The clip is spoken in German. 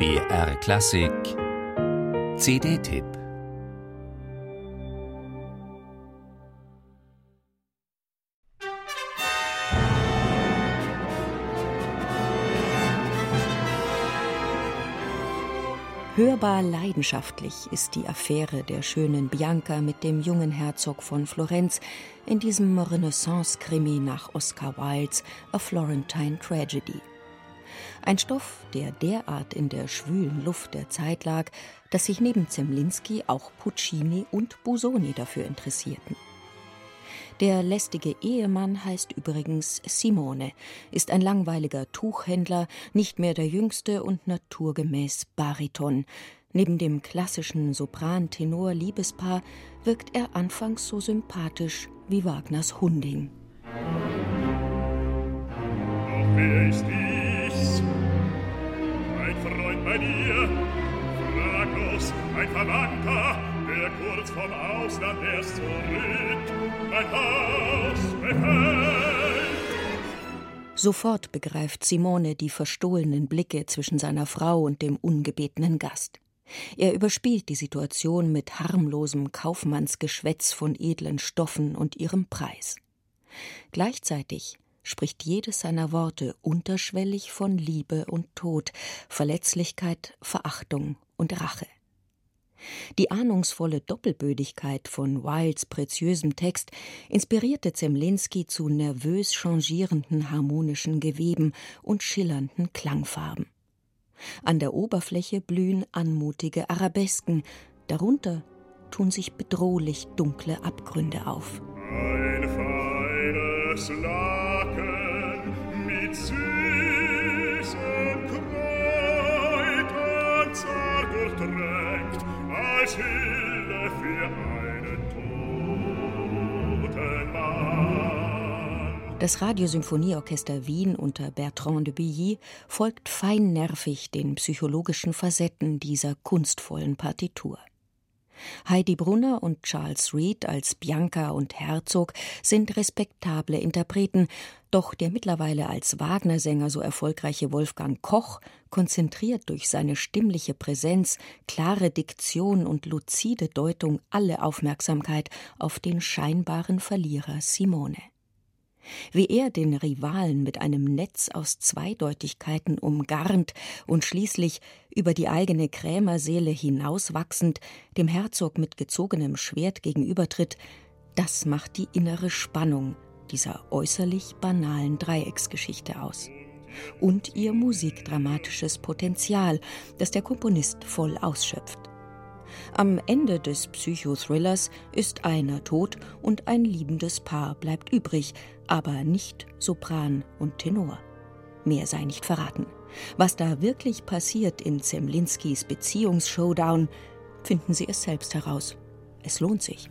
BR Klassik CD-Tipp Hörbar leidenschaftlich ist die Affäre der schönen Bianca mit dem jungen Herzog von Florenz in diesem Renaissance-Krimi nach Oscar Wildes A Florentine Tragedy. Ein Stoff, der derart in der schwülen Luft der Zeit lag, dass sich neben Zemlinski auch Puccini und Busoni dafür interessierten. Der lästige Ehemann heißt übrigens Simone, ist ein langweiliger Tuchhändler, nicht mehr der jüngste und naturgemäß Bariton. Neben dem klassischen Sopran-Tenor-Liebespaar wirkt er anfangs so sympathisch wie Wagners Hunding. Wer ist ich's? Bei dir, fraglos, ein Verwandter, der kurz vom Ausland erst zurück mein Haus befällt. Sofort begreift Simone die verstohlenen Blicke zwischen seiner Frau und dem ungebetenen Gast. Er überspielt die Situation mit harmlosem Kaufmannsgeschwätz von edlen Stoffen und ihrem Preis. Gleichzeitig spricht jedes seiner Worte unterschwellig von Liebe und Tod, Verletzlichkeit, Verachtung und Rache. Die ahnungsvolle Doppelbödigkeit von Wildes preziösem Text inspirierte Zemlinski zu nervös changierenden harmonischen Geweben und schillernden Klangfarben. An der Oberfläche blühen anmutige Arabesken, darunter tun sich bedrohlich dunkle Abgründe auf. Ein feines Laken Das Radiosymphonieorchester Wien unter Bertrand de Billy folgt feinnervig den psychologischen Facetten dieser kunstvollen Partitur. Heidi Brunner und Charles Reed als Bianca und Herzog sind respektable Interpreten, doch der mittlerweile als Wagner-Sänger so erfolgreiche Wolfgang Koch konzentriert durch seine stimmliche Präsenz, klare Diktion und luzide Deutung alle Aufmerksamkeit auf den scheinbaren Verlierer Simone. Wie er den Rivalen mit einem Netz aus Zweideutigkeiten umgarnt und schließlich über die eigene Krämerseele hinauswachsend dem Herzog mit gezogenem Schwert gegenübertritt, das macht die innere Spannung dieser äußerlich banalen Dreiecksgeschichte aus. Und ihr musikdramatisches Potenzial, das der Komponist voll ausschöpft. Am Ende des Psychothrillers ist einer tot und ein liebendes Paar bleibt übrig, aber nicht Sopran und Tenor. Mehr sei nicht verraten. Was da wirklich passiert in Zemlinskis Beziehungsshowdown, finden Sie es selbst heraus. Es lohnt sich.